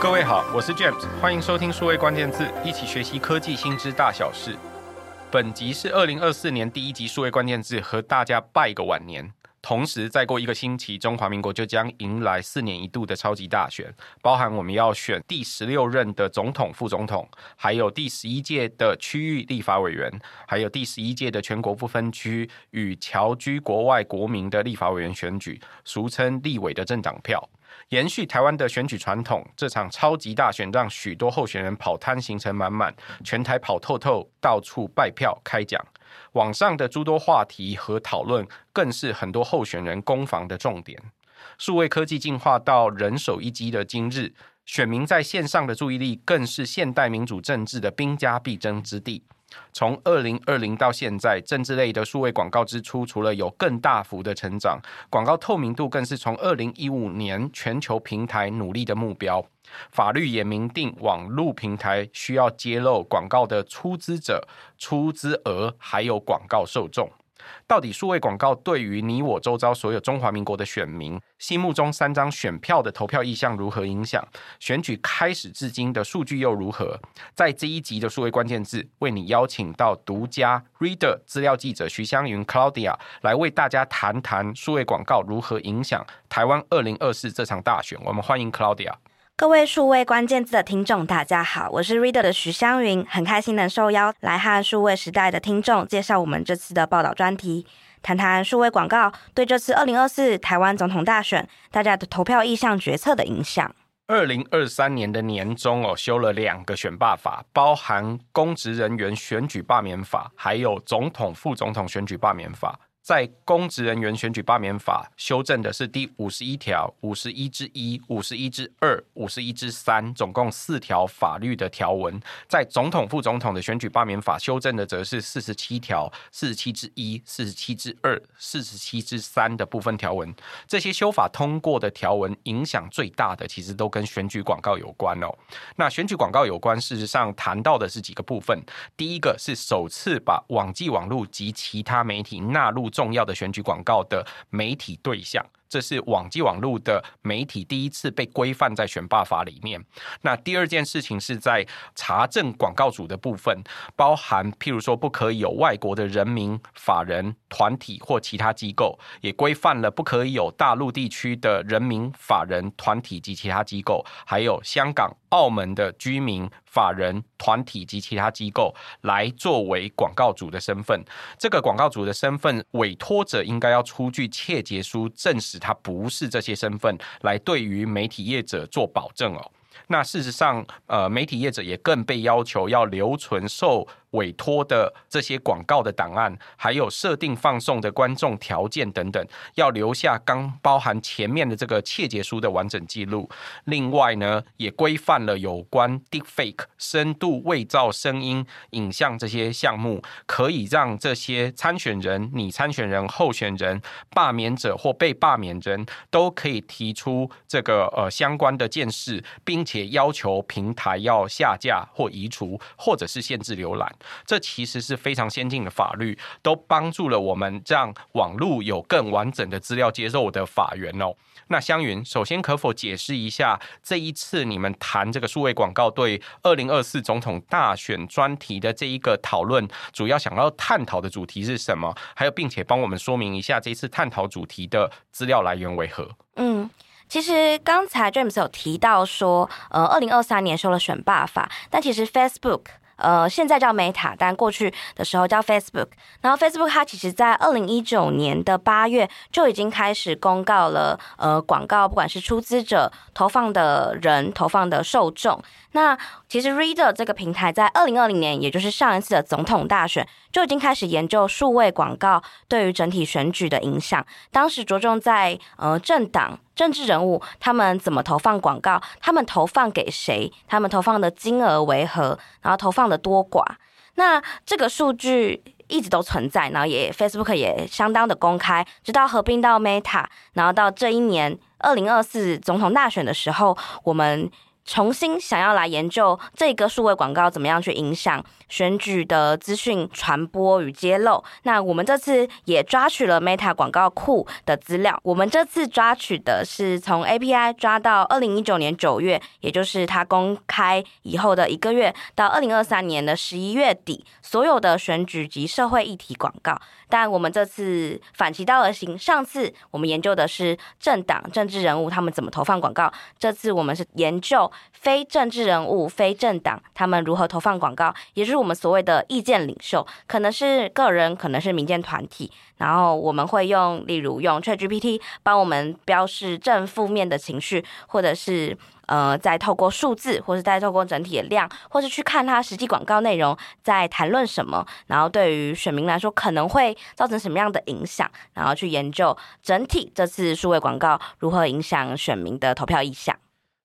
各位好，我是 James，欢迎收听数位关键字，一起学习科技新知大小事。本集是二零二四年第一集数位关键字，和大家拜个晚年。同时，再过一个星期，中华民国就将迎来四年一度的超级大选，包含我们要选第十六任的总统、副总统，还有第十一届的区域立法委员，还有第十一届的全国不分区与侨居国外国民的立法委员选举，俗称立委的政党票。延续台湾的选举传统，这场超级大选让许多候选人跑摊行程满满，全台跑透透，到处拜票开讲。网上的诸多话题和讨论，更是很多候选人攻防的重点。数位科技进化到人手一机的今日，选民在线上的注意力，更是现代民主政治的兵家必争之地。从二零二零到现在，政治类的数位广告支出除了有更大幅的成长，广告透明度更是从二零一五年全球平台努力的目标。法律也明定，网络平台需要揭露广告的出资者、出资额，还有广告受众。到底数位广告对于你我周遭所有中华民国的选民心目中三张选票的投票意向如何影响？选举开始至今的数据又如何？在这一集的数位关键字，为你邀请到独家 Reader 资料记者徐湘云 Claudia 来为大家谈谈数位广告如何影响台湾二零二四这场大选。我们欢迎 Claudia。各位数位关键字的听众，大家好，我是 Reader 的徐湘云，很开心能受邀来和数位时代的听众介绍我们这次的报道专题，谈谈数位广告对这次二零二四台湾总统大选大家的投票意向决策的影响。二零二三年的年中哦，修了两个选罢法，包含公职人员选举罢免法，还有总统、副总统选举罢免法。在公职人员选举罢免法修正的是第五十一条、五十一之一、五十一之二、五十一之三，总共四条法律的条文。在总统、副总统的选举罢免法修正的则是四十七条、四十七之一、四十七之二、四十七之三的部分条文。这些修法通过的条文，影响最大的其实都跟选举广告有关哦。那选举广告有关，事实上谈到的是几个部分。第一个是首次把网际网路及其他媒体纳入。重要的选举广告的媒体对象。这是网际网路的媒体第一次被规范在选罢法里面。那第二件事情是在查证广告主的部分，包含譬如说不可以有外国的人民、法人、团体或其他机构，也规范了不可以有大陆地区的人民、法人、团体及其他机构，还有香港、澳门的居民、法人、团体及其他机构来作为广告主的身份。这个广告主的身份，委托者应该要出具切结书证实。他不是这些身份来对于媒体业者做保证哦。那事实上，呃，媒体业者也更被要求要留存受委托的这些广告的档案，还有设定放送的观众条件等等，要留下刚包含前面的这个切结书的完整记录。另外呢，也规范了有关 deepfake 深度伪造声音、影像这些项目，可以让这些参选人、拟参选人、候选人、罢免者或被罢免人都可以提出这个呃相关的件事，并且要求平台要下架或移除，或者是限制浏览。这其实是非常先进的法律，都帮助了我们让网络有更完整的资料接受的法源哦。那湘云，首先可否解释一下这一次你们谈这个数位广告对二零二四总统大选专题的这一个讨论，主要想要探讨的主题是什么？还有，并且帮我们说明一下这次探讨主题的资料来源为何？嗯，其实刚才 James 有提到说，呃，二零二三年修了选罢法，但其实 Facebook。呃，现在叫 Meta，但过去的时候叫 Facebook。然后 Facebook 它其实在二零一九年的八月就已经开始公告了，呃，广告不管是出资者、投放的人、投放的受众。那其实 Reader 这个平台在二零二零年，也就是上一次的总统大选，就已经开始研究数位广告对于整体选举的影响。当时着重在呃政党、政治人物他们怎么投放广告，他们投放给谁，他们投放的金额为何，然后投放的多寡。那这个数据一直都存在，然后也 Facebook 也相当的公开，直到合并到 Meta，然后到这一年二零二四总统大选的时候，我们。重新想要来研究这个数位广告怎么样去影响选举的资讯传播与揭露。那我们这次也抓取了 Meta 广告库的资料。我们这次抓取的是从 API 抓到二零一九年九月，也就是它公开以后的一个月，到二零二三年的十一月底，所有的选举及社会议题广告。但我们这次反其道而行，上次我们研究的是政党、政治人物他们怎么投放广告，这次我们是研究非政治人物、非政党他们如何投放广告，也就是我们所谓的意见领袖，可能是个人，可能是民间团体，然后我们会用，例如用 ChatGPT 帮我们标示正负面的情绪，或者是。呃，再透过数字，或是再透过整体的量，或是去看它实际广告内容在谈论什么，然后对于选民来说可能会造成什么样的影响，然后去研究整体这次数位广告如何影响选民的投票意向。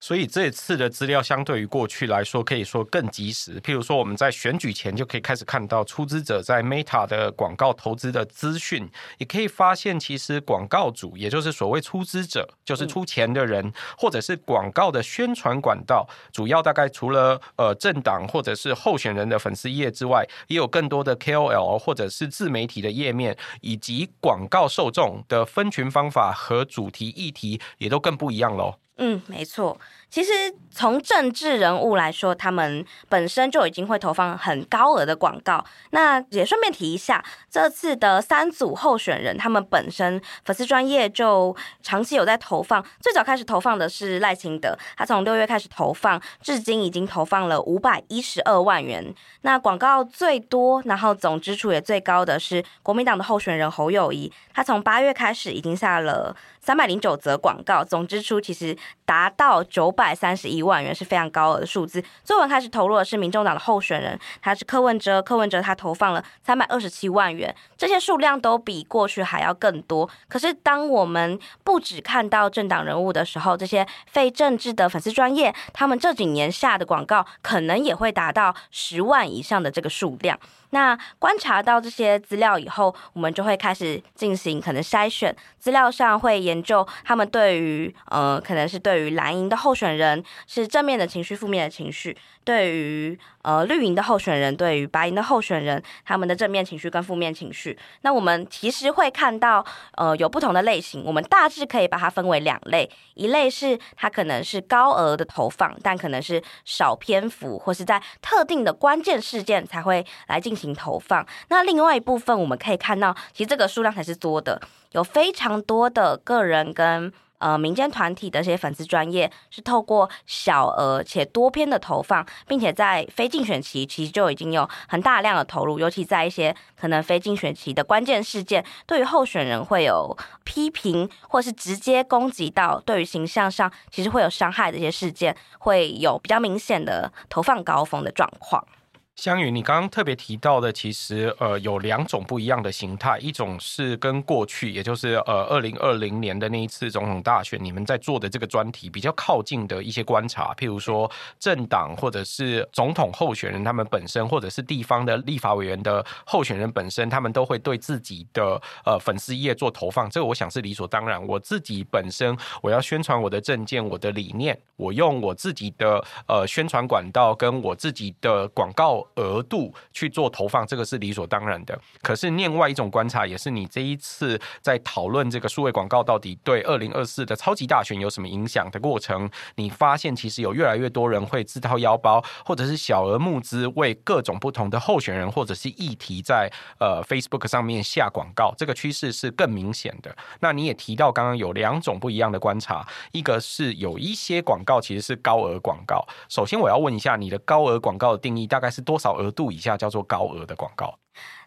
所以这次的资料相对于过去来说，可以说更及时。譬如说，我们在选举前就可以开始看到出资者在 Meta 的广告投资的资讯，也可以发现，其实广告主，也就是所谓出资者，就是出钱的人，或者是广告的宣传管道，主要大概除了呃政党或者是候选人的粉丝页之外，也有更多的 KOL 或者是自媒体的页面，以及广告受众的分群方法和主题议题也都更不一样喽。嗯，没错。其实从政治人物来说，他们本身就已经会投放很高额的广告。那也顺便提一下，这次的三组候选人，他们本身粉丝专业就长期有在投放。最早开始投放的是赖清德，他从六月开始投放，至今已经投放了五百一十二万元。那广告最多，然后总支出也最高的是国民党的候选人侯友谊，他从八月开始已经下了三百零九则广告，总支出其实达到九百。三十一万元是非常高额的数字。最晚开始投入的是民众党的候选人，他是柯文哲。柯文哲他投放了三百二十七万元，这些数量都比过去还要更多。可是，当我们不只看到政党人物的时候，这些非政治的粉丝专业，他们这几年下的广告可能也会达到十万以上的这个数量。那观察到这些资料以后，我们就会开始进行可能筛选，资料上会研究他们对于呃，可能是对于蓝营的候选人是正面的情绪、负面的情绪。对于呃绿营的候选人，对于白营的候选人，他们的正面情绪跟负面情绪，那我们其实会看到呃有不同的类型，我们大致可以把它分为两类，一类是它可能是高额的投放，但可能是少篇幅或是在特定的关键事件才会来进行投放。那另外一部分我们可以看到，其实这个数量才是多的，有非常多的个人跟。呃，民间团体的这些粉丝专业是透过小额且多篇的投放，并且在非竞选期其实就已经有很大量的投入，尤其在一些可能非竞选期的关键事件，对于候选人会有批评，或是直接攻击到对于形象上其实会有伤害的一些事件，会有比较明显的投放高峰的状况。香宇，你刚刚特别提到的，其实呃有两种不一样的形态，一种是跟过去，也就是呃二零二零年的那一次总统大选，你们在做的这个专题比较靠近的一些观察，譬如说政党或者是总统候选人他们本身，或者是地方的立法委员的候选人本身，他们都会对自己的呃粉丝页做投放，这个我想是理所当然。我自己本身我要宣传我的政见、我的理念，我用我自己的呃宣传管道跟我自己的广告。额度去做投放，这个是理所当然的。可是另外一种观察，也是你这一次在讨论这个数位广告到底对二零二四的超级大选有什么影响的过程，你发现其实有越来越多人会自掏腰包，或者是小额募资，为各种不同的候选人或者是议题在呃 Facebook 上面下广告，这个趋势是更明显的。那你也提到刚刚有两种不一样的观察，一个是有一些广告其实是高额广告。首先我要问一下，你的高额广告的定义大概是多多？少额度以下叫做高额的广告。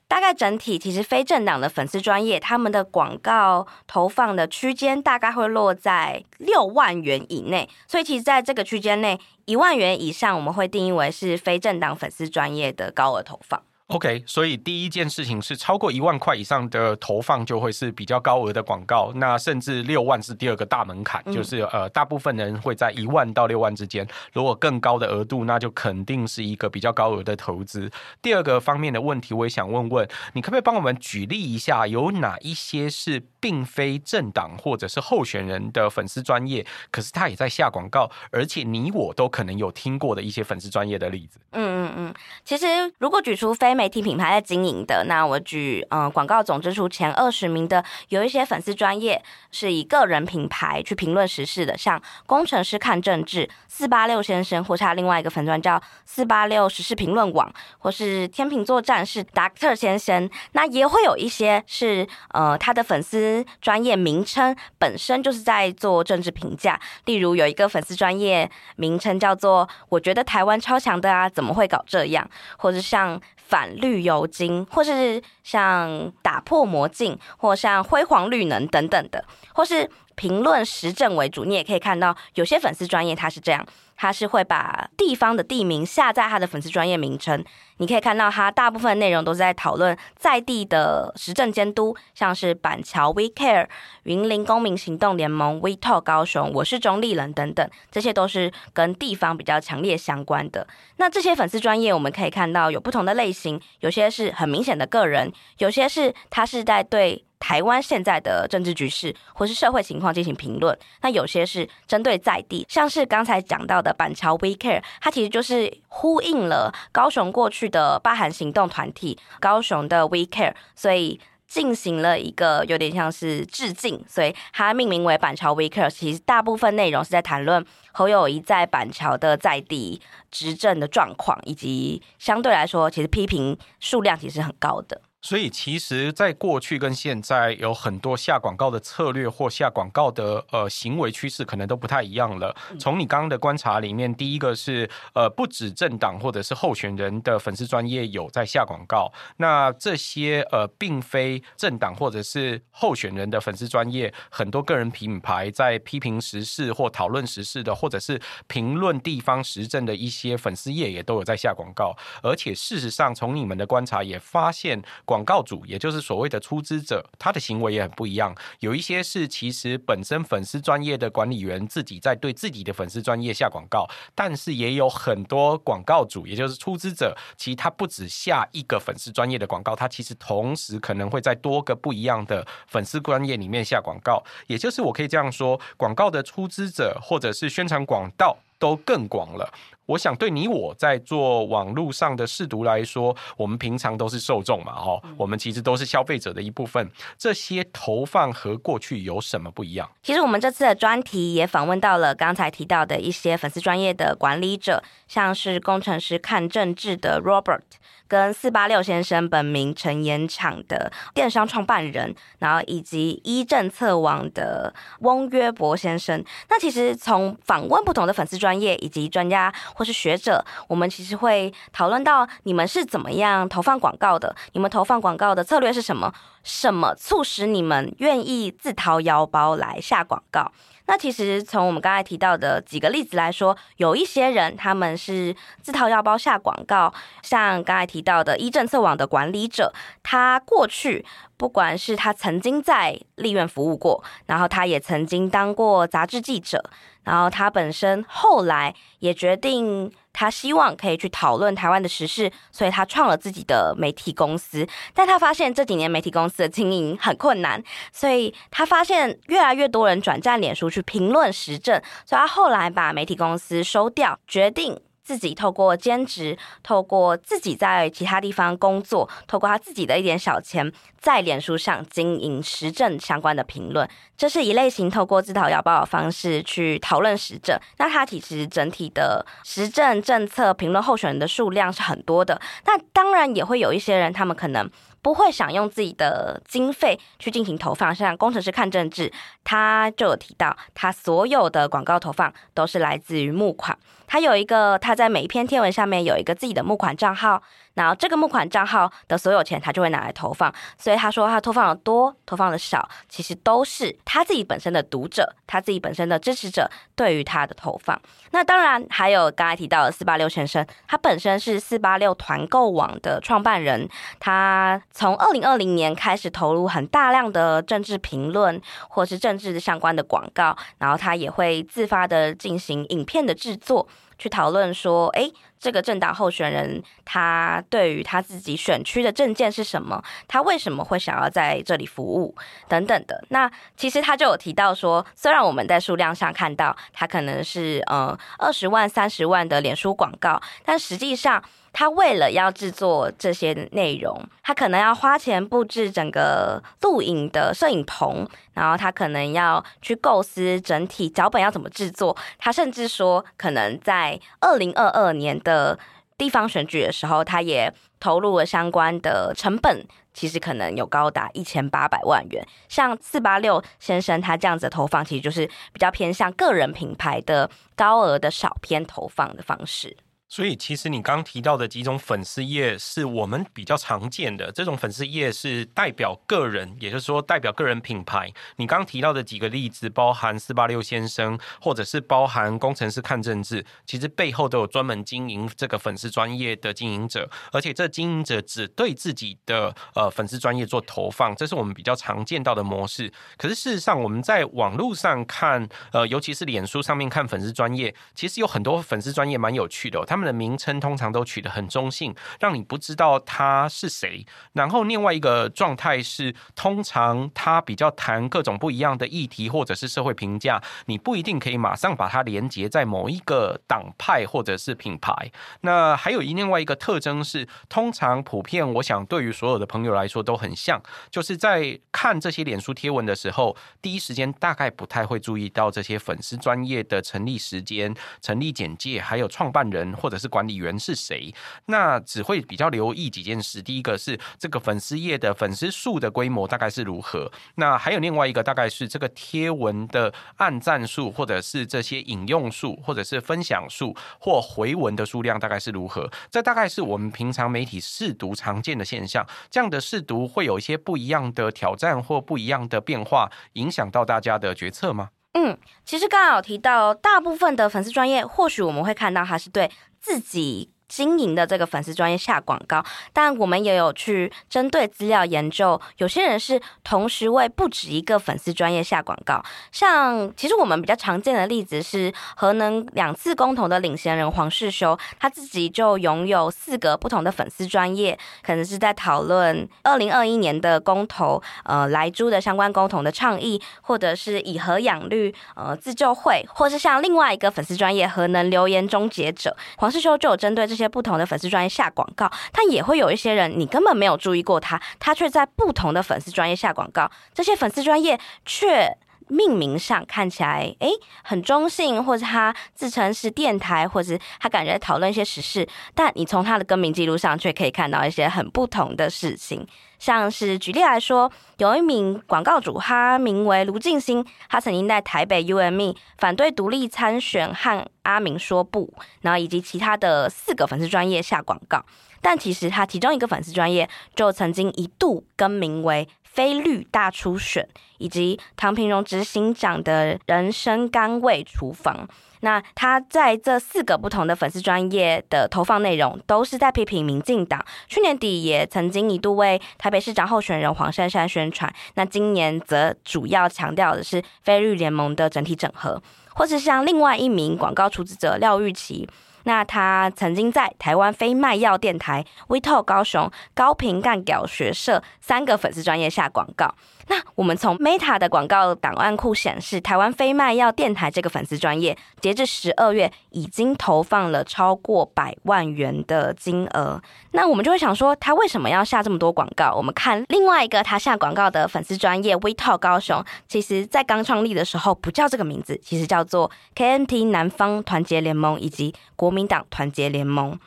大概整体其实非正党的粉丝专业，他们的广告投放的区间大概会落在六万元以内。所以其实在这个区间内，一万元以上我们会定义为是非正党粉丝专业的高额投放。OK，所以第一件事情是超过一万块以上的投放就会是比较高额的广告，那甚至六万是第二个大门槛，嗯、就是呃大部分人会在一万到六万之间，如果更高的额度，那就肯定是一个比较高额的投资。第二个方面的问题，我也想问问你，可不可以帮我们举例一下，有哪一些是并非政党或者是候选人的粉丝专业，可是他也在下广告，而且你我都可能有听过的一些粉丝专业的例子？嗯嗯嗯，其实如果举出非媒体品牌在经营的，那我举嗯广告总支出前二十名的，有一些粉丝专业是以个人品牌去评论时事的，像工程师看政治、四八六先生，或是他另外一个粉专叫四八六时事评论网，或是天秤座战士达克先生。那也会有一些是呃他的粉丝专业名称本身就是在做政治评价，例如有一个粉丝专业名称叫做“我觉得台湾超强的啊，怎么会搞这样”，或者像。反绿油精，或是像打破魔镜，或像辉煌绿能等等的，或是评论时政为主，你也可以看到有些粉丝专业他是这样。他是会把地方的地名下在他的粉丝专业名称，你可以看到他大部分内容都是在讨论在地的时政监督，像是板桥 We Care、云林公民行动联盟 We Talk 高雄、我是中立人等等，这些都是跟地方比较强烈相关的。那这些粉丝专业我们可以看到有不同的类型，有些是很明显的个人，有些是他是在对。台湾现在的政治局势或是社会情况进行评论，那有些是针对在地，像是刚才讲到的板桥 We Care，它其实就是呼应了高雄过去的罢韩行动团体高雄的 We Care，所以进行了一个有点像是致敬，所以它命名为板桥 We Care。其实大部分内容是在谈论侯友谊在板桥的在地执政的状况，以及相对来说，其实批评数量其实很高的。所以，其实，在过去跟现在，有很多下广告的策略或下广告的呃行为趋势，可能都不太一样了。从你刚刚的观察里面，第一个是呃，不止政党或者是候选人的粉丝专业有在下广告，那这些呃，并非政党或者是候选人的粉丝专业，很多个人品牌在批评时事或讨论时事的，或者是评论地方时政的一些粉丝业，也都有在下广告。而且，事实上，从你们的观察也发现广广告主，也就是所谓的出资者，他的行为也很不一样。有一些是其实本身粉丝专业的管理员自己在对自己的粉丝专业下广告，但是也有很多广告主，也就是出资者，其实他不止下一个粉丝专业的广告，他其实同时可能会在多个不一样的粉丝专业里面下广告。也就是我可以这样说，广告的出资者或者是宣传广告都更广了。我想对你我在做网络上的试读来说，我们平常都是受众嘛，哈，我们其实都是消费者的一部分。这些投放和过去有什么不一样？其实我们这次的专题也访问到了刚才提到的一些粉丝专业的管理者，像是工程师看政治的 Robert。跟四八六先生本名陈延厂的电商创办人，然后以及一政策网的翁约伯先生。那其实从访问不同的粉丝专业以及专家或是学者，我们其实会讨论到你们是怎么样投放广告的，你们投放广告的策略是什么？什么促使你们愿意自掏腰包来下广告？那其实从我们刚才提到的几个例子来说，有一些人他们是自掏腰包下广告，像刚才提到的一政策网的管理者，他过去不管是他曾经在立院服务过，然后他也曾经当过杂志记者，然后他本身后来也决定。他希望可以去讨论台湾的时事，所以他创了自己的媒体公司。但他发现这几年媒体公司的经营很困难，所以他发现越来越多人转战脸书去评论时政，所以他后来把媒体公司收掉，决定。自己透过兼职，透过自己在其他地方工作，透过他自己的一点小钱，在脸书上经营时政相关的评论，这是一类型透过自掏腰包的方式去讨论时政。那他其实整体的时政政策评论候选人的数量是很多的，那当然也会有一些人，他们可能。不会想用自己的经费去进行投放，像工程师看政治，他就有提到，他所有的广告投放都是来自于募款。他有一个，他在每一篇贴文下面有一个自己的募款账号。然后这个募款账号的所有钱他就会拿来投放。所以他说他投放的多，投放的少，其实都是他自己本身的读者，他自己本身的支持者对于他的投放。那当然还有刚才提到的四八六先生，他本身是四八六团购网的创办人，他从二零二零年开始投入很大量的政治评论或是政治相关的广告，然后他也会自发的进行影片的制作。去讨论说，诶，这个政党候选人他对于他自己选区的政见是什么？他为什么会想要在这里服务？等等的。那其实他就有提到说，虽然我们在数量上看到他可能是呃二十万、三十万的脸书广告，但实际上。他为了要制作这些内容，他可能要花钱布置整个录影的摄影棚，然后他可能要去构思整体脚本要怎么制作。他甚至说，可能在二零二二年的地方选举的时候，他也投入了相关的成本，其实可能有高达一千八百万元。像四八六先生他这样子的投放，其实就是比较偏向个人品牌的高额的少篇投放的方式。所以，其实你刚提到的几种粉丝页是我们比较常见的。这种粉丝页是代表个人，也就是说代表个人品牌。你刚提到的几个例子，包含四八六先生，或者是包含工程师看政治，其实背后都有专门经营这个粉丝专业的经营者，而且这经营者只对自己的呃粉丝专业做投放，这是我们比较常见到的模式。可是事实上，我们在网络上看，呃，尤其是脸书上面看粉丝专业，其实有很多粉丝专业蛮有趣的哦，他们的名称通常都取得很中性，让你不知道他是谁。然后另外一个状态是，通常他比较谈各种不一样的议题或者是社会评价，你不一定可以马上把它连接在某一个党派或者是品牌。那还有一另外一个特征是，通常普遍我想对于所有的朋友来说都很像，就是在看这些脸书贴文的时候，第一时间大概不太会注意到这些粉丝专业的成立时间、成立简介，还有创办人或者是管理员是谁？那只会比较留意几件事。第一个是这个粉丝页的粉丝数的规模大概是如何？那还有另外一个大概是这个贴文的按赞数，或者是这些引用数，或者是分享数或回文的数量大概是如何？这大概是我们平常媒体试读常见的现象。这样的试读会有一些不一样的挑战或不一样的变化，影响到大家的决策吗？嗯，其实刚刚有提到，大部分的粉丝专业，或许我们会看到它是对自己。经营的这个粉丝专业下广告，但我们也有去针对资料研究，有些人是同时为不止一个粉丝专业下广告。像其实我们比较常见的例子是核能两次公投的领衔人黄世修，他自己就拥有四个不同的粉丝专业，可能是在讨论二零二一年的公投，呃，莱猪的相关公投的倡议，或者是以核养绿，呃，自救会，或是像另外一个粉丝专业核能留言终结者，黄世修就有针对这。些不同的粉丝专业下广告，但也会有一些人你根本没有注意过他，他却在不同的粉丝专业下广告。这些粉丝专业却命名上看起来诶很中性，或者他自称是电台，或者他感觉在讨论一些时事，但你从他的更名记录上却可以看到一些很不同的事情。像是举例来说，有一名广告主，他名为卢静欣，他曾经在台北 UME 反对独立参选和阿明说不，然后以及其他的四个粉丝专业下广告，但其实他其中一个粉丝专业就曾经一度更名为非绿大初选，以及唐平荣执行长的人生甘味厨房。那他在这四个不同的粉丝专业的投放内容，都是在批评民进党。去年底也曾经一度为台北市长候选人黄珊珊宣传，那今年则主要强调的是非绿联盟的整体整合，或是像另外一名广告出资者廖玉琪。那他曾经在台湾非卖药电台、微透高雄、高频干屌学社三个粉丝专业下广告。那我们从 Meta 的广告档案库显示，台湾非卖药电台这个粉丝专业，截至十二月已经投放了超过百万元的金额。那我们就会想说，他为什么要下这么多广告？我们看另外一个他下广告的粉丝专业 WeTalk 高雄，其实在刚创立的时候不叫这个名字，其实叫做 KMT 南方团结联盟以及国民党团结联盟。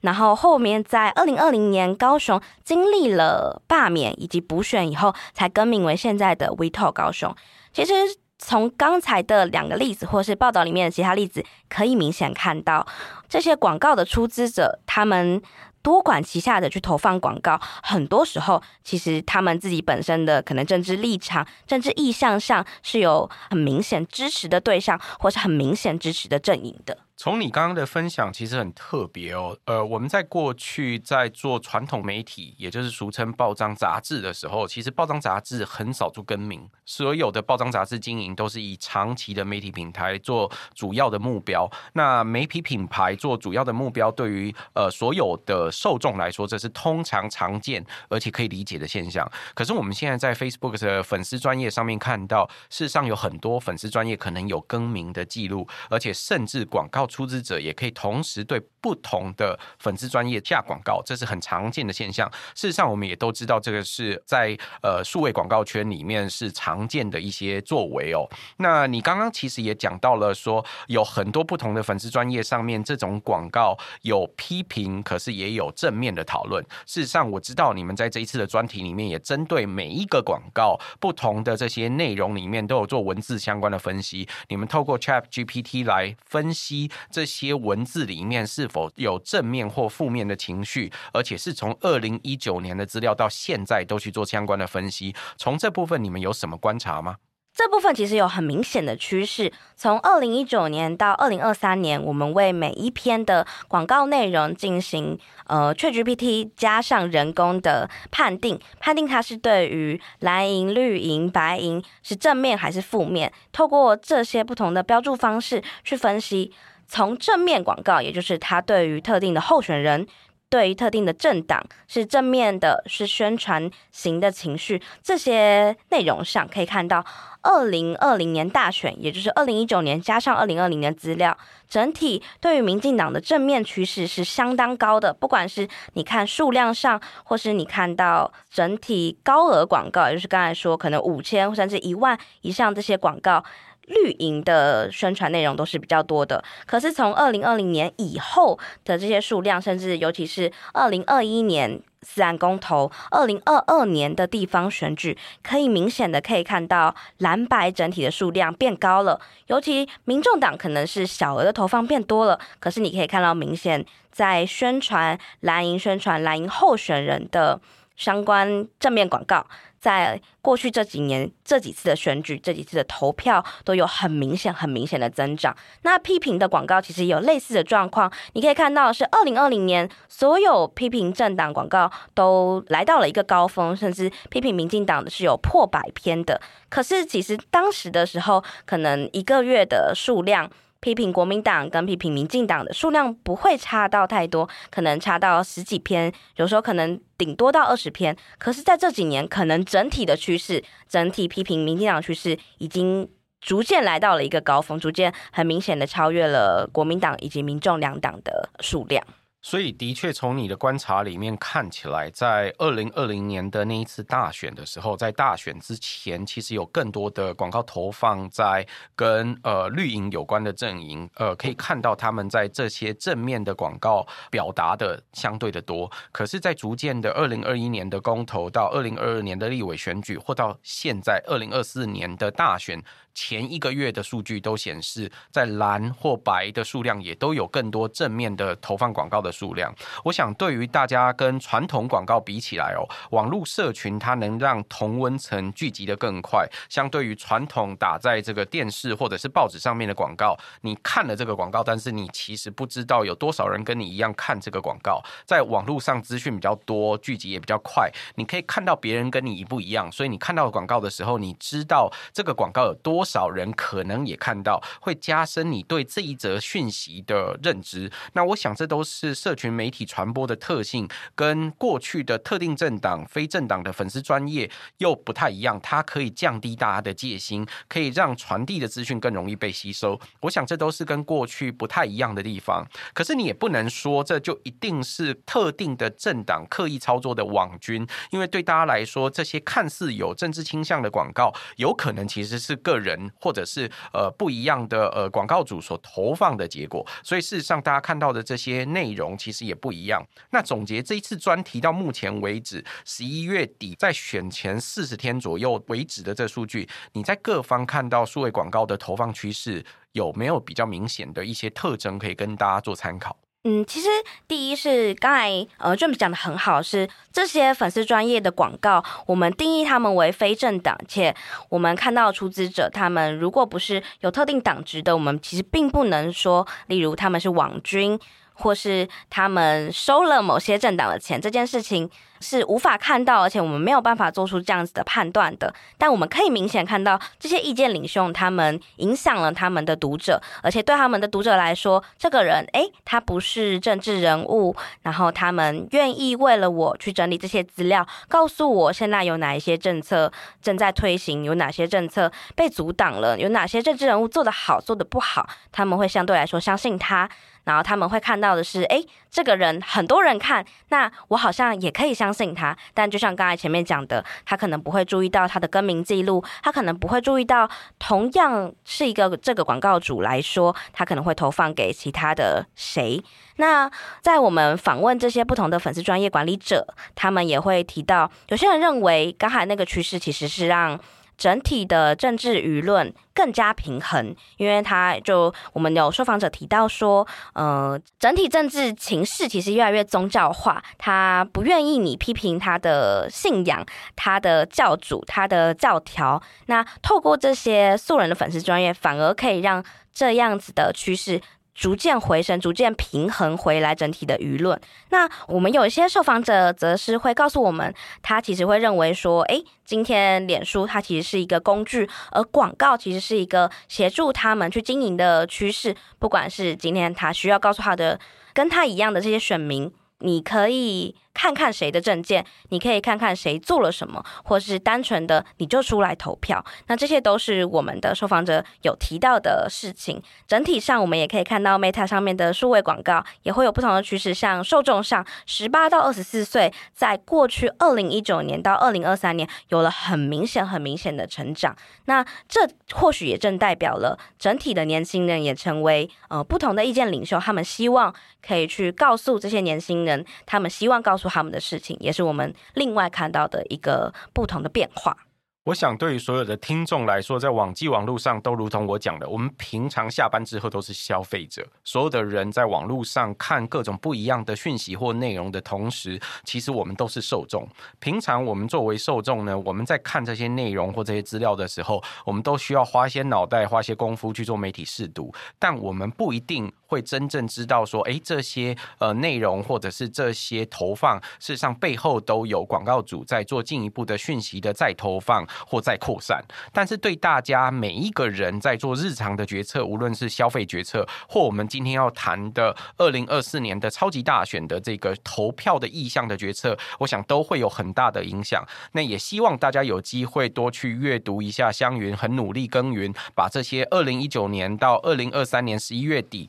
然后后面在二零二零年高雄经历了罢免以及补选以后，才更名为现在的 WeTalk 高雄。其实从刚才的两个例子，或是报道里面的其他例子，可以明显看到这些广告的出资者，他们多管齐下的去投放广告，很多时候其实他们自己本身的可能政治立场、政治意向上是有很明显支持的对象，或是很明显支持的阵营的。从你刚刚的分享，其实很特别哦。呃，我们在过去在做传统媒体，也就是俗称报章杂志的时候，其实报章杂志很少做更名，所有的报章杂志经营都是以长期的媒体平台做主要的目标。那媒体品牌做主要的目标，对于呃所有的受众来说，这是通常常见而且可以理解的现象。可是我们现在在 Facebook 的粉丝专业上面看到，事实上有很多粉丝专业可能有更名的记录，而且甚至广告。出资者也可以同时对不同的粉丝专业下广告，这是很常见的现象。事实上，我们也都知道，这个是在呃数位广告圈里面是常见的一些作为哦。那你刚刚其实也讲到了，说有很多不同的粉丝专业上面这种广告有批评，可是也有正面的讨论。事实上，我知道你们在这一次的专题里面也针对每一个广告不同的这些内容里面都有做文字相关的分析。你们透过 ChatGPT 来分析。这些文字里面是否有正面或负面的情绪，而且是从二零一九年的资料到现在都去做相关的分析。从这部分，你们有什么观察吗？这部分其实有很明显的趋势。从二零一九年到二零二三年，我们为每一篇的广告内容进行呃 ChatGPT 加上人工的判定，判定它是对于蓝银、绿银、白银是正面还是负面，透过这些不同的标注方式去分析。从正面广告，也就是他对于特定的候选人、对于特定的政党是正面的，是宣传型的情绪，这些内容上可以看到，二零二零年大选，也就是二零一九年加上二零二零年资料，整体对于民进党的正面趋势是相当高的。不管是你看数量上，或是你看到整体高额广告，也就是刚才说可能五千甚至一万以上这些广告。绿营的宣传内容都是比较多的，可是从二零二零年以后的这些数量，甚至尤其是二零二一年私案公投，二零二二年的地方选举，可以明显的可以看到蓝白整体的数量变高了，尤其民众党可能是小额的投放变多了，可是你可以看到明显在宣传蓝营宣传蓝营候选人的相关正面广告。在过去这几年，这几次的选举，这几次的投票都有很明显、很明显的增长。那批评的广告其实有类似的状况，你可以看到是二零二零年，所有批评政党广告都来到了一个高峰，甚至批评民进党的是有破百篇的。可是其实当时的时候，可能一个月的数量。批评国民党跟批评民进党的数量不会差到太多，可能差到十几篇，有时候可能顶多到二十篇。可是，在这几年，可能整体的趋势，整体批评民进党趋势已经逐渐来到了一个高峰，逐渐很明显的超越了国民党以及民众两党的数量。所以，的确从你的观察里面看起来，在二零二零年的那一次大选的时候，在大选之前，其实有更多的广告投放在跟呃绿营有关的阵营，呃，可以看到他们在这些正面的广告表达的相对的多。可是，在逐渐的二零二一年的公投到二零二二年的立委选举，或到现在二零二四年的大选。前一个月的数据都显示，在蓝或白的数量也都有更多正面的投放广告的数量。我想，对于大家跟传统广告比起来哦，网络社群它能让同温层聚集得更快。相对于传统打在这个电视或者是报纸上面的广告，你看了这个广告，但是你其实不知道有多少人跟你一样看这个广告。在网络上资讯比较多，聚集也比较快，你可以看到别人跟你一不一样，所以你看到广告的时候，你知道这个广告有多。少人可能也看到，会加深你对这一则讯息的认知。那我想，这都是社群媒体传播的特性，跟过去的特定政党、非政党的粉丝专业又不太一样。它可以降低大家的戒心，可以让传递的资讯更容易被吸收。我想，这都是跟过去不太一样的地方。可是，你也不能说这就一定是特定的政党刻意操作的网军，因为对大家来说，这些看似有政治倾向的广告，有可能其实是个人。人或者是呃不一样的呃广告主所投放的结果，所以事实上大家看到的这些内容其实也不一样。那总结这一次专题到目前为止，十一月底在选前四十天左右为止的这数据，你在各方看到数位广告的投放趋势有没有比较明显的一些特征可以跟大家做参考？嗯，其实第一是刚才呃 James 讲的很好，是这些粉丝专业的广告，我们定义他们为非政党，且我们看到出资者他们如果不是有特定党职的，我们其实并不能说，例如他们是网军。或是他们收了某些政党的钱，这件事情是无法看到，而且我们没有办法做出这样子的判断的。但我们可以明显看到，这些意见领袖他们影响了他们的读者，而且对他们的读者来说，这个人诶，他不是政治人物，然后他们愿意为了我去整理这些资料，告诉我现在有哪一些政策正在推行，有哪些政策被阻挡了，有哪些政治人物做得好，做得不好，他们会相对来说相信他。然后他们会看到的是，诶，这个人很多人看，那我好像也可以相信他。但就像刚才前面讲的，他可能不会注意到他的更名记录，他可能不会注意到，同样是一个这个广告主来说，他可能会投放给其他的谁。那在我们访问这些不同的粉丝专业管理者，他们也会提到，有些人认为刚才那个趋势其实是让。整体的政治舆论更加平衡，因为他就我们有受访者提到说，呃，整体政治情势其实越来越宗教化，他不愿意你批评他的信仰、他的教主、他的教条。那透过这些素人的粉丝专业，反而可以让这样子的趋势。逐渐回升，逐渐平衡回来整体的舆论。那我们有一些受访者则是会告诉我们，他其实会认为说，诶，今天脸书它其实是一个工具，而广告其实是一个协助他们去经营的趋势。不管是今天他需要告诉他的跟他一样的这些选民。你可以看看谁的证件，你可以看看谁做了什么，或是单纯的你就出来投票。那这些都是我们的受访者有提到的事情。整体上，我们也可以看到 Meta 上面的数位广告也会有不同的趋势。像受众上，十八到二十四岁，在过去二零一九年到二零二三年有了很明显、很明显的成长。那这或许也正代表了整体的年轻人也成为呃不同的意见领袖，他们希望可以去告诉这些年轻。人，他们希望告诉他们的事情，也是我们另外看到的一个不同的变化。我想，对于所有的听众来说，在网际网络上，都如同我讲的，我们平常下班之后都是消费者。所有的人在网络上看各种不一样的讯息或内容的同时，其实我们都是受众。平常我们作为受众呢，我们在看这些内容或这些资料的时候，我们都需要花些脑袋、花些功夫去做媒体试读，但我们不一定会真正知道说，诶，这些呃内容或者是这些投放，事实上背后都有广告主在做进一步的讯息的再投放。或再扩散，但是对大家每一个人在做日常的决策，无论是消费决策，或我们今天要谈的二零二四年的超级大选的这个投票的意向的决策，我想都会有很大的影响。那也希望大家有机会多去阅读一下湘云很努力耕耘，把这些二零一九年到二零二三年十一月底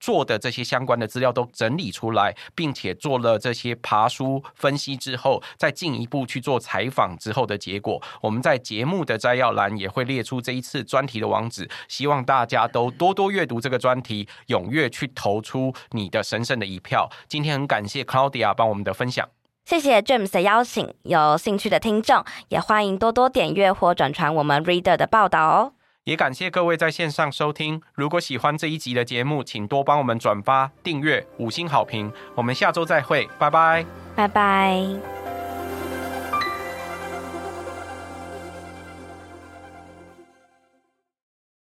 做的这些相关的资料都整理出来，并且做了这些爬书分析之后，再进一步去做采访之后的结果，我们在节目的摘要栏也会列出这一次专题的网址，希望大家都多多阅读这个专题，踊跃去投出你的神圣的一票。今天很感谢 Claudia 帮我们的分享，谢谢 James 的邀请，有兴趣的听众也欢迎多多点阅或转传我们 Reader 的报道哦。也感谢各位在线上收听。如果喜欢这一集的节目，请多帮我们转发、订阅、五星好评。我们下周再会，拜拜，拜拜。